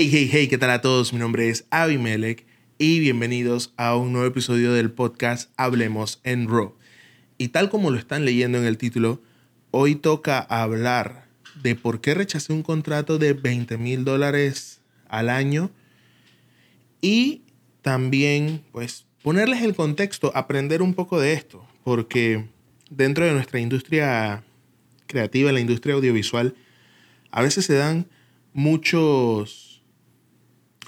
Hey, hey, hey, ¿qué tal a todos? Mi nombre es Abimelech y bienvenidos a un nuevo episodio del podcast Hablemos en Raw. Y tal como lo están leyendo en el título, hoy toca hablar de por qué rechacé un contrato de 20 mil dólares al año y también, pues, ponerles el contexto, aprender un poco de esto, porque dentro de nuestra industria creativa, la industria audiovisual, a veces se dan muchos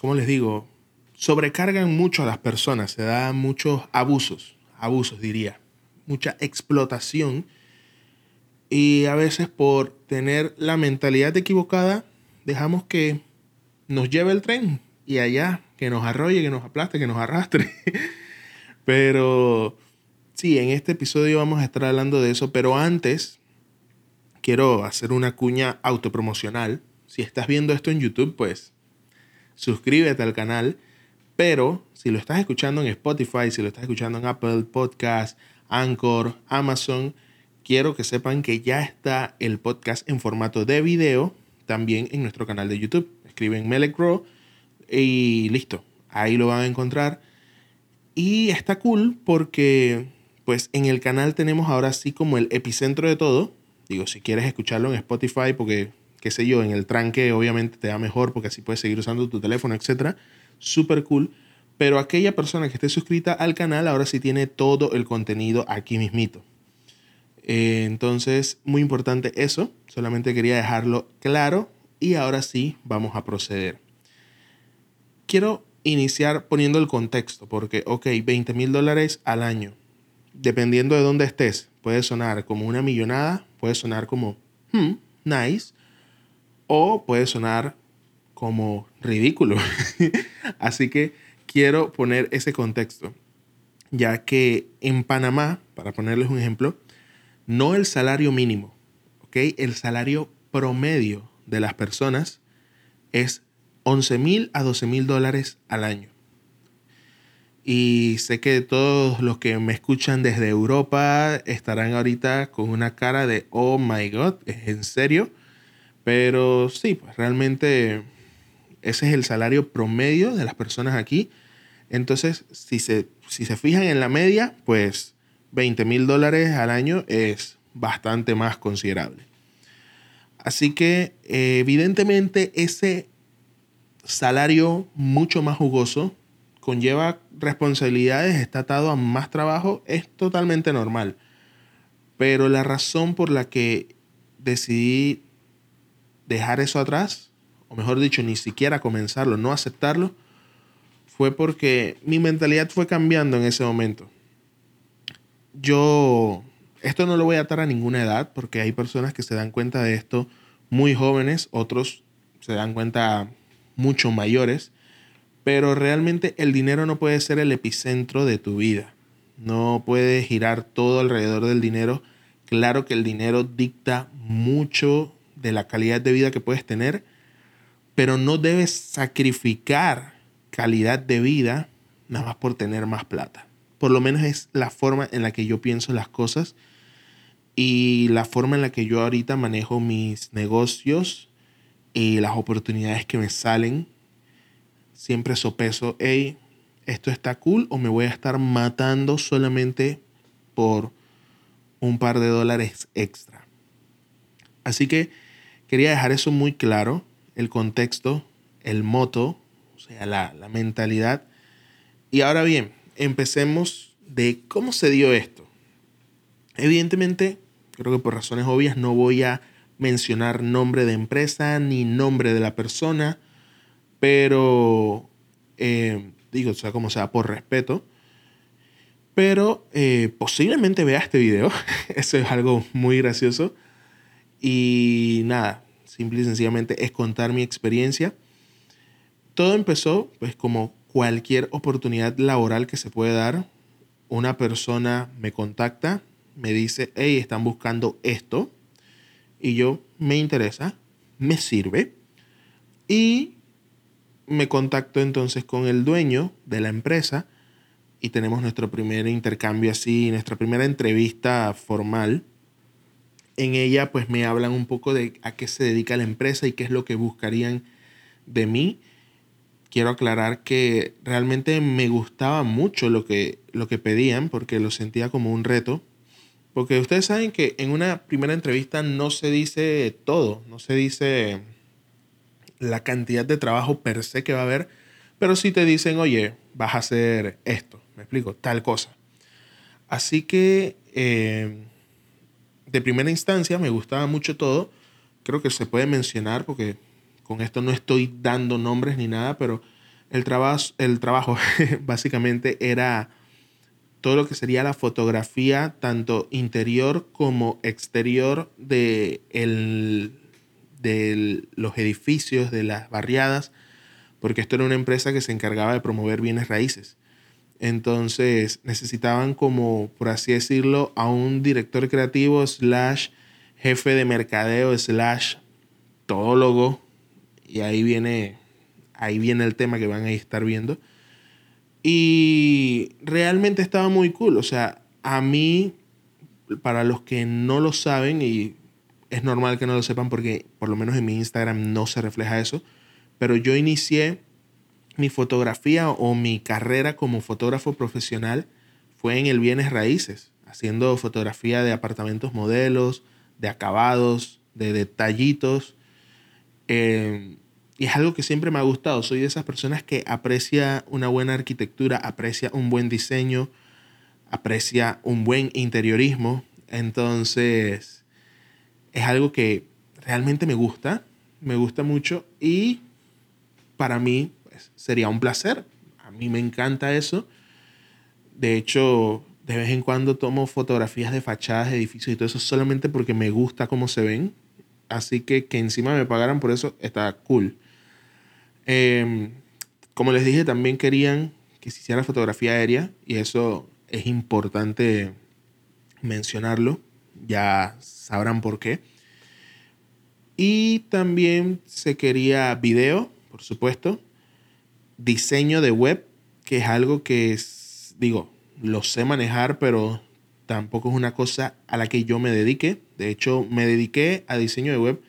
¿cómo les digo? Sobrecargan mucho a las personas, se dan muchos abusos, abusos diría, mucha explotación. Y a veces por tener la mentalidad equivocada, dejamos que nos lleve el tren y allá, que nos arrolle, que nos aplaste, que nos arrastre. pero sí, en este episodio vamos a estar hablando de eso, pero antes quiero hacer una cuña autopromocional. Si estás viendo esto en YouTube, pues suscríbete al canal. Pero si lo estás escuchando en Spotify, si lo estás escuchando en Apple Podcast, Anchor, Amazon, quiero que sepan que ya está el podcast en formato de video también en nuestro canal de YouTube. Escriben Melek y listo. Ahí lo van a encontrar. Y está cool porque pues en el canal tenemos ahora sí como el epicentro de todo. Digo, si quieres escucharlo en Spotify porque qué sé yo, en el tranque obviamente te da mejor porque así puedes seguir usando tu teléfono, etc. Súper cool. Pero aquella persona que esté suscrita al canal ahora sí tiene todo el contenido aquí mismito. Eh, entonces, muy importante eso. Solamente quería dejarlo claro. Y ahora sí, vamos a proceder. Quiero iniciar poniendo el contexto, porque, ok, 20 mil dólares al año. Dependiendo de dónde estés, puede sonar como una millonada, puede sonar como, hmm, nice, o puede sonar como ridículo. Así que quiero poner ese contexto, ya que en Panamá, para ponerles un ejemplo, no el salario mínimo, ¿ok? El salario promedio de las personas es 11 mil a 12 mil dólares al año. Y sé que todos los que me escuchan desde Europa estarán ahorita con una cara de, oh my god, ¿es en serio? Pero sí, pues realmente ese es el salario promedio de las personas aquí. Entonces, si se, si se fijan en la media, pues 20 mil dólares al año es bastante más considerable. Así que evidentemente ese salario mucho más jugoso conlleva responsabilidades, está atado a más trabajo, es totalmente normal. Pero la razón por la que decidí dejar eso atrás, o mejor dicho, ni siquiera comenzarlo, no aceptarlo, fue porque mi mentalidad fue cambiando en ese momento. Yo, esto no lo voy a atar a ninguna edad, porque hay personas que se dan cuenta de esto muy jóvenes, otros se dan cuenta mucho mayores, pero realmente el dinero no puede ser el epicentro de tu vida. No puede girar todo alrededor del dinero. Claro que el dinero dicta mucho de la calidad de vida que puedes tener, pero no debes sacrificar calidad de vida nada más por tener más plata. Por lo menos es la forma en la que yo pienso las cosas y la forma en la que yo ahorita manejo mis negocios y las oportunidades que me salen. Siempre sopeso, hey, esto está cool o me voy a estar matando solamente por un par de dólares extra. Así que Quería dejar eso muy claro, el contexto, el moto, o sea, la, mentalidad. Y ahora bien, empecemos de cómo se dio esto. Evidentemente, creo que por razones obvias no voy a mencionar nombre de empresa ni nombre de la persona, pero eh, digo, o sea, como sea, por respeto. Pero eh, posiblemente vea este video. Eso es algo muy gracioso. Y nada, simple y sencillamente es contar mi experiencia. Todo empezó pues como cualquier oportunidad laboral que se puede dar. Una persona me contacta, me dice, hey, están buscando esto. Y yo, me interesa, me sirve. Y me contacto entonces con el dueño de la empresa y tenemos nuestro primer intercambio así, nuestra primera entrevista formal en ella pues me hablan un poco de a qué se dedica la empresa y qué es lo que buscarían de mí. quiero aclarar que realmente me gustaba mucho lo que, lo que pedían porque lo sentía como un reto. Porque ustedes saben que en una primera entrevista no se dice todo, no se dice la cantidad de trabajo per se que va a haber, pero sí te dicen, oye, vas a hacer esto, me explico, tal cosa. Así que eh, de primera instancia me gustaba mucho todo. Creo que se puede mencionar porque con esto no estoy dando nombres ni nada, pero el, trabajo, el trabajo básicamente era todo lo que sería la fotografía, tanto interior como exterior de, de los edificios, de las barriadas, porque esto era una empresa que se encargaba de promover bienes raíces. Entonces necesitaban como, por así decirlo, a un director creativo slash jefe de mercadeo slash todólogo. Y ahí viene, ahí viene el tema que van a estar viendo. Y realmente estaba muy cool. O sea, a mí, para los que no lo saben, y es normal que no lo sepan porque por lo menos en mi Instagram no se refleja eso, pero yo inicié mi fotografía o mi carrera como fotógrafo profesional fue en el bienes raíces, haciendo fotografía de apartamentos modelos, de acabados, de detallitos. Eh, y es algo que siempre me ha gustado. Soy de esas personas que aprecia una buena arquitectura, aprecia un buen diseño, aprecia un buen interiorismo. Entonces, es algo que realmente me gusta, me gusta mucho y para mí sería un placer. A mí me encanta eso. De hecho, de vez en cuando tomo fotografías de fachadas de edificios y todo eso solamente porque me gusta cómo se ven. Así que que encima me pagaran por eso está cool. Em, como les dije, también querían que se hiciera fotografía aérea y eso es importante mencionarlo. Ya sabrán por qué. Y también se quería video, por supuesto diseño de web, que es algo que, es, digo, lo sé manejar, pero tampoco es una cosa a la que yo me dedique. De hecho, me dediqué a diseño de web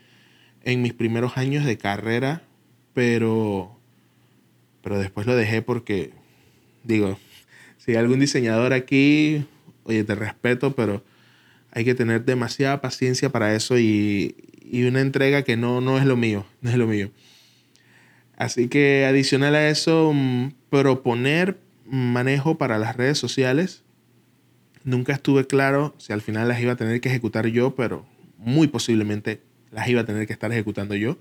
en mis primeros años de carrera, pero, pero después lo dejé porque, digo, si hay algún diseñador aquí, oye, te respeto, pero hay que tener demasiada paciencia para eso y, y una entrega que no, no es lo mío, no es lo mío. Así que adicional a eso, mm, proponer manejo para las redes sociales. Nunca estuve claro si al final las iba a tener que ejecutar yo, pero muy posiblemente las iba a tener que estar ejecutando yo.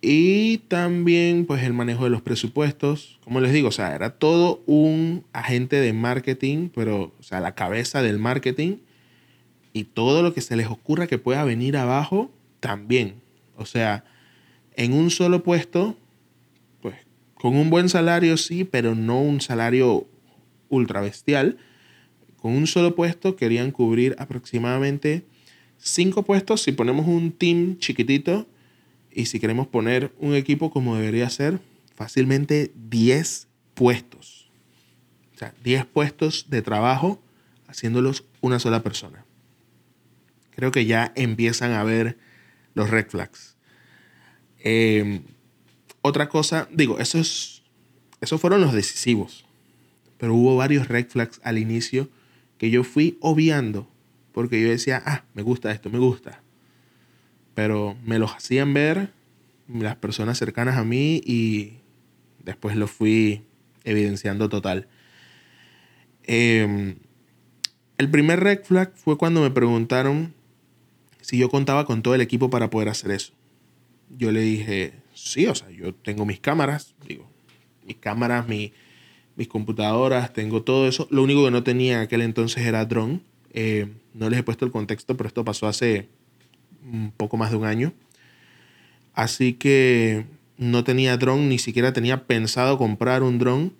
Y también pues el manejo de los presupuestos. Como les digo, o sea, era todo un agente de marketing, pero o sea, la cabeza del marketing y todo lo que se les ocurra que pueda venir abajo también. O sea, en un solo puesto, pues con un buen salario sí, pero no un salario ultra bestial. Con un solo puesto querían cubrir aproximadamente cinco puestos si ponemos un team chiquitito y si queremos poner un equipo como debería ser, fácilmente 10 puestos. O sea, 10 puestos de trabajo haciéndolos una sola persona. Creo que ya empiezan a ver los red flags. Em, otra cosa, digo, esos, esos fueron los decisivos, pero hubo varios red flags al inicio que yo fui obviando porque yo decía, ah, me gusta esto, me gusta. Pero me los hacían ver las personas cercanas a mí y después lo fui evidenciando total. Em, el primer red flag fue cuando me preguntaron si yo contaba con todo el equipo para poder hacer eso yo le dije, sí, o sea, yo tengo mis cámaras, digo, mis cámaras, mis computadoras, tengo todo eso. Lo único que no tenía en aquel entonces era drone. Eh, no les he puesto el contexto, pero esto pasó hace un poco más de un año. Así que no tenía drone, ni siquiera tenía pensado comprar un drone.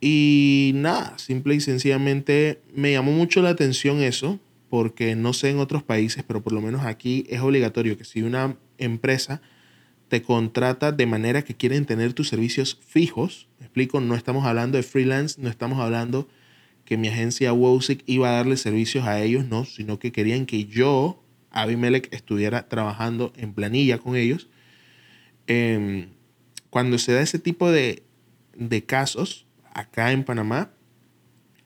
Y nada, simple y sencillamente me llamó mucho la atención eso, porque no sé en otros países, pero por lo menos aquí es obligatorio que si una empresa te contrata de manera que quieren tener tus servicios fijos. Me explico, no estamos hablando de freelance, no estamos hablando que mi agencia Wowsic iba a darle servicios a ellos, no, sino que querían que yo, Abimelech, estuviera trabajando en planilla con ellos. Em, cuando se da ese tipo de, de casos acá en Panamá,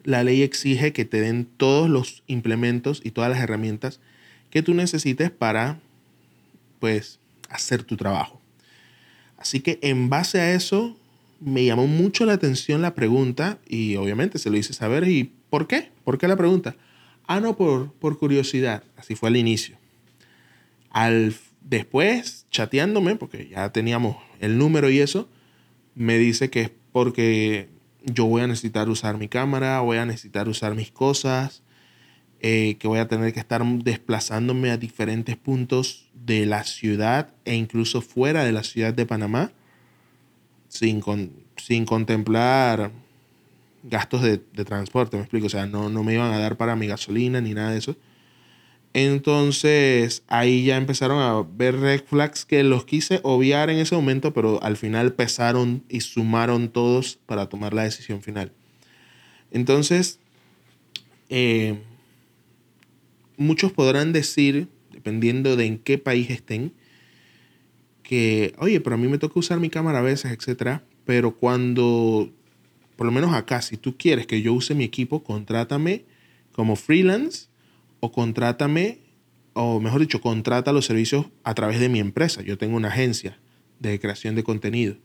la ley exige que te den todos los implementos y todas las herramientas que tú necesites para, pues, hacer tu trabajo. Así que en base a eso, me llamó mucho la atención la pregunta y obviamente se lo hice saber. ¿Y por qué? ¿Por qué la pregunta? Ah, no, por, por curiosidad. Así fue al inicio. Al, después, chateándome, porque ya teníamos el número y eso, me dice que es porque yo voy a necesitar usar mi cámara, voy a necesitar usar mis cosas, eh, que voy a tener que estar desplazándome a diferentes puntos de la ciudad e incluso fuera de la ciudad de Panamá, sin, sin contemplar gastos de, transporte, me explico, o sea, no, no me iban a dar para mi gasolina ni nada de eso. Entonces ahí ya empezaron a ver red flags que los quise obviar en ese momento, pero al final pesaron y sumaron todos para tomar la decisión final. Entonces, eh, muchos podrán decir, dependiendo de en qué país estén, que, oye, pero a mí me toca usar mi cámara a veces, etc. Pero cuando, por lo menos acá, si tú quieres que yo use mi equipo, contrátame como freelance o contrátame, o mejor dicho, contrata los servicios a través de mi empresa. Yo tengo una agencia de creación de contenido.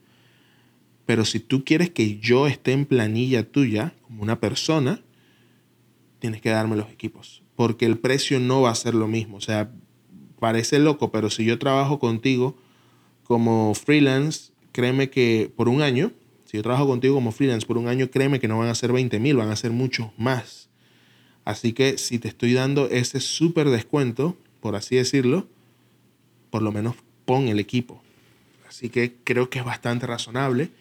Pero si tú quieres que yo esté en planilla tuya como una persona, tienes que darme los equipos. Porque el precio no va a ser lo mismo. O sea, parece loco, pero si yo trabajo contigo como freelance, créeme que por un año, si yo trabajo contigo como freelance por un año, créeme que no van a ser 20 mil, van a ser muchos más. Así que si te estoy dando ese súper descuento, por así decirlo, por lo menos pon el equipo. Así que creo que es bastante razonable.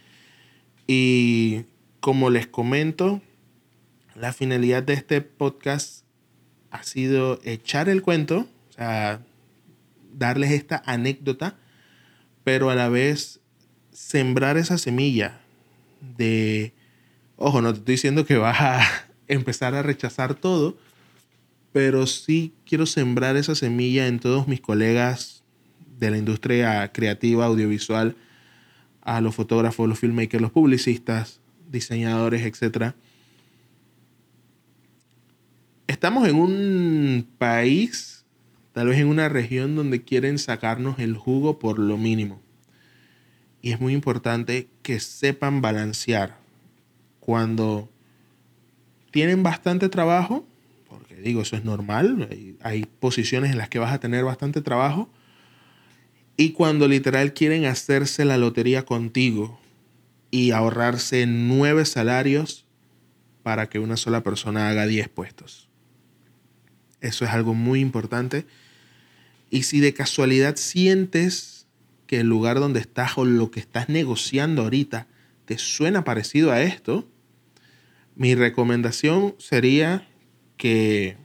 Y como les comento, la finalidad de este podcast ha sido echar el cuento, o sea, darles esta anécdota, pero a la vez sembrar esa semilla de, ojo, no te estoy diciendo que vas a empezar a rechazar todo, pero sí quiero sembrar esa semilla en todos mis colegas de la industria creativa, audiovisual, a los fotógrafos, los filmmakers, los publicistas, diseñadores, etc. Estamos en un país, tal vez en una región donde quieren sacarnos el jugo por lo mínimo. Y es muy importante que sepan balancear cuando tienen bastante trabajo, porque digo, eso es normal, hay, posiciones en las que vas a tener bastante trabajo, y cuando literal quieren hacerse la lotería contigo y ahorrarse nueve salarios para que una sola persona haga diez puestos. Eso es algo muy importante. Y si de casualidad sientes que el lugar donde estás o lo que estás negociando ahorita te suena parecido a esto, mi recomendación sería que,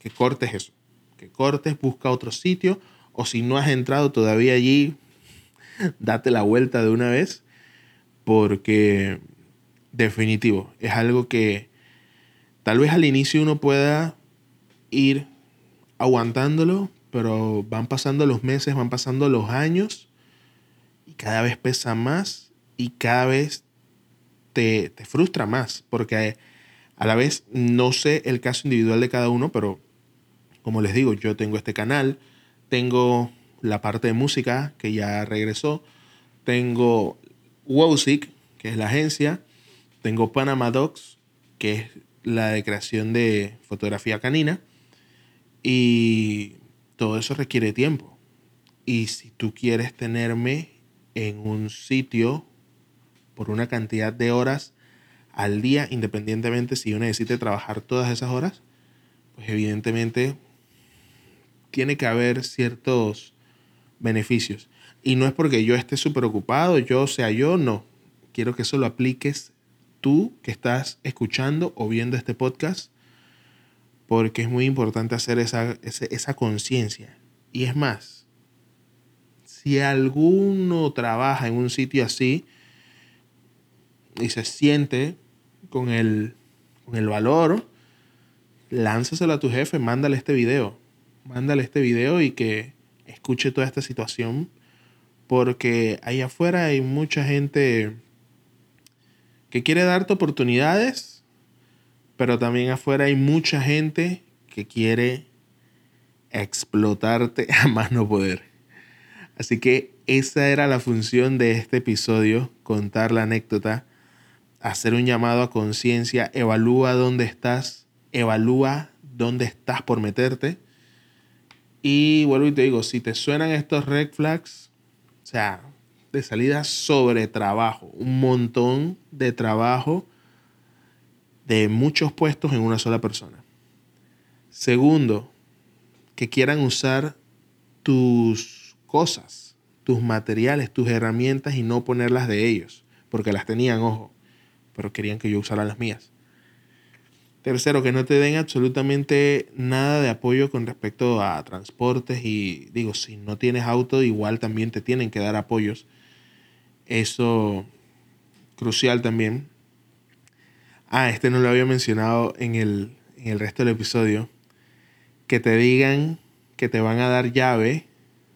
que cortes eso, que cortes, busca otro sitio, o si no has entrado todavía allí, date la vuelta de una vez, porque definitivo, es algo que tal vez al inicio uno pueda ir aguantándolo, pero van pasando los meses, van pasando los años y cada vez pesa más y cada vez te, frustra más, porque a la vez no sé el caso individual de cada uno, pero como les digo, yo tengo este canal, tengo la parte de música que ya regresó, tengo Wowsic, que es la agencia, tengo Panama Docs, que es la de creación de fotografía canina, y todo eso requiere tiempo. Y si tú quieres tenerme en un sitio por una cantidad de horas al día, independientemente si yo necesite trabajar todas esas horas, pues evidentemente tiene que haber ciertos beneficios. Y no es porque yo esté súper ocupado, yo sea yo, no. Quiero que eso lo apliques tú que estás escuchando o viendo este podcast, porque es muy importante hacer esa, esa, esa conciencia. Y es más, si alguno trabaja en un sitio así, y se siente con el, con el valor, lánzaselo a tu jefe, mándale este video. Mándale este video y que escuche toda esta situación Porque ahí afuera hay mucha gente que quiere darte oportunidades, pero también afuera hay mucha gente que quiere explotarte a más no poder. Así que esa era la función de este episodio, contar la anécdota, hacer un llamado a conciencia, evalúa dónde estás, evalúa dónde estás por meterte. Y vuelvo y te digo, si te suenan estos red flags, o sea, de salida sobre trabajo, un montón de trabajo de muchos puestos en una sola persona. Segundo, que quieran usar tus cosas, tus materiales, tus herramientas y no ponerlas de ellos, porque las tenían, ojo, pero querían que yo usara las mías. Tercero, que no te den absolutamente nada de apoyo con respecto a transportes y digo, si no tienes auto, igual también te tienen que dar apoyos. Eso, crucial también. Ah, este no lo había mencionado en el, en el resto del episodio. Que te digan que te van a dar llave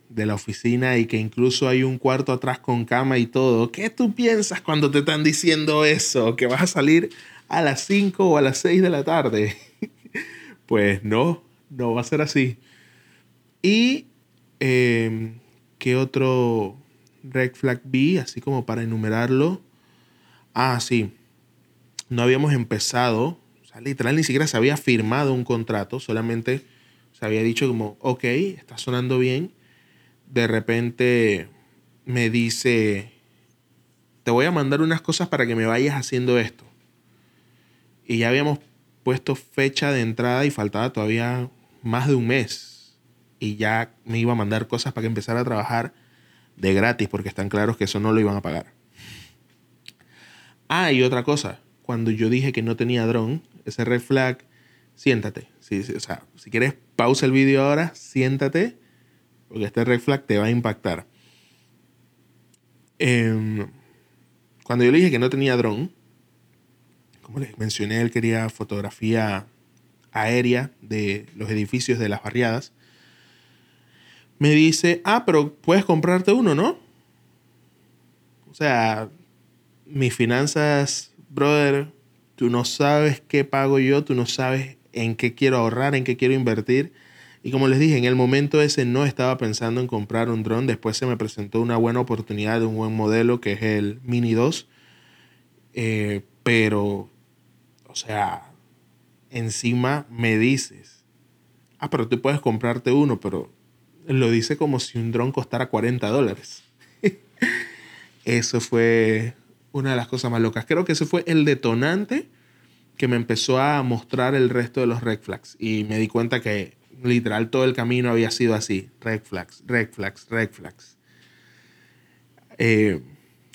de la oficina y que incluso hay un cuarto atrás con cama y todo. ¿Qué tú piensas cuando te están diciendo eso? Que vas a salir a las 5 o a las 6 de la tarde. pues no, no va a ser así. Y em, qué otro red flag vi, así como para enumerarlo. Ah, sí. No habíamos empezado, o sea, literal ni siquiera se había firmado un contrato, solamente se había dicho como, ok, está sonando bien. De repente me dice, te voy a mandar unas cosas para que me vayas haciendo esto y ya habíamos puesto fecha de entrada y faltaba todavía más de un mes. Y ya me iba a mandar cosas para que empezara a trabajar de gratis, porque están claros que eso no lo iban a pagar. Ah, y otra cosa, cuando yo dije que no tenía dron, ese red flag, siéntate. Sí, o sea, si quieres, pausa el vídeo ahora, siéntate, porque este red flag te va a impactar. Em, cuando yo le dije que no tenía dron, como les mencioné, él quería fotografía aérea de los edificios de las barriadas. Me dice, ah, pero puedes comprarte uno, ¿no? O sea, mis finanzas, brother, tú no sabes qué pago yo, tú no sabes en qué quiero ahorrar, en qué quiero invertir. Y como les dije, en el momento ese no estaba pensando en comprar un dron. Después se me presentó una buena oportunidad de un buen modelo que es el Mini 2. Eh, pero o sea, encima me dices, ah, pero tú puedes comprarte uno, pero lo dice como si un dron costara 40 dólares. eso fue una de las cosas más locas. Creo que ese fue el detonante que me empezó a mostrar el resto de los red flags. Y me di cuenta que literal todo el camino había sido así. Red flags, red flags, red flags. Eh,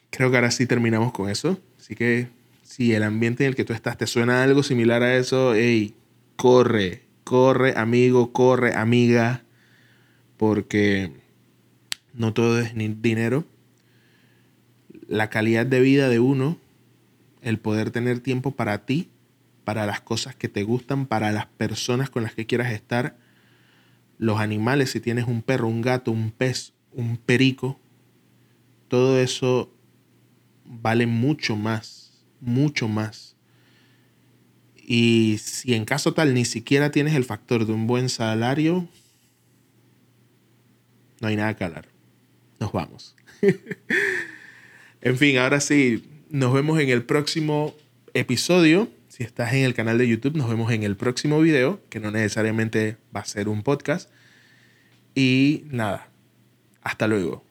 creo que ahora sí terminamos con eso. Así que si el ambiente en el que tú estás te suena algo similar a eso, hey, corre, corre, amigo, corre, amiga, porque no todo es dinero. La calidad de vida de uno, el poder tener tiempo para ti, para las cosas que te gustan, para las personas con las que quieras estar, los animales, si tienes un perro, un gato, un pez, un perico, todo eso vale mucho más mucho más. Y si en caso tal ni siquiera tienes el factor de un buen salario, no hay nada que hablar. Nos vamos. en fin, ahora sí, nos vemos en el próximo episodio. Si estás en el canal de YouTube, nos vemos en el próximo video, que no necesariamente va a ser un podcast. Y nada, hasta luego.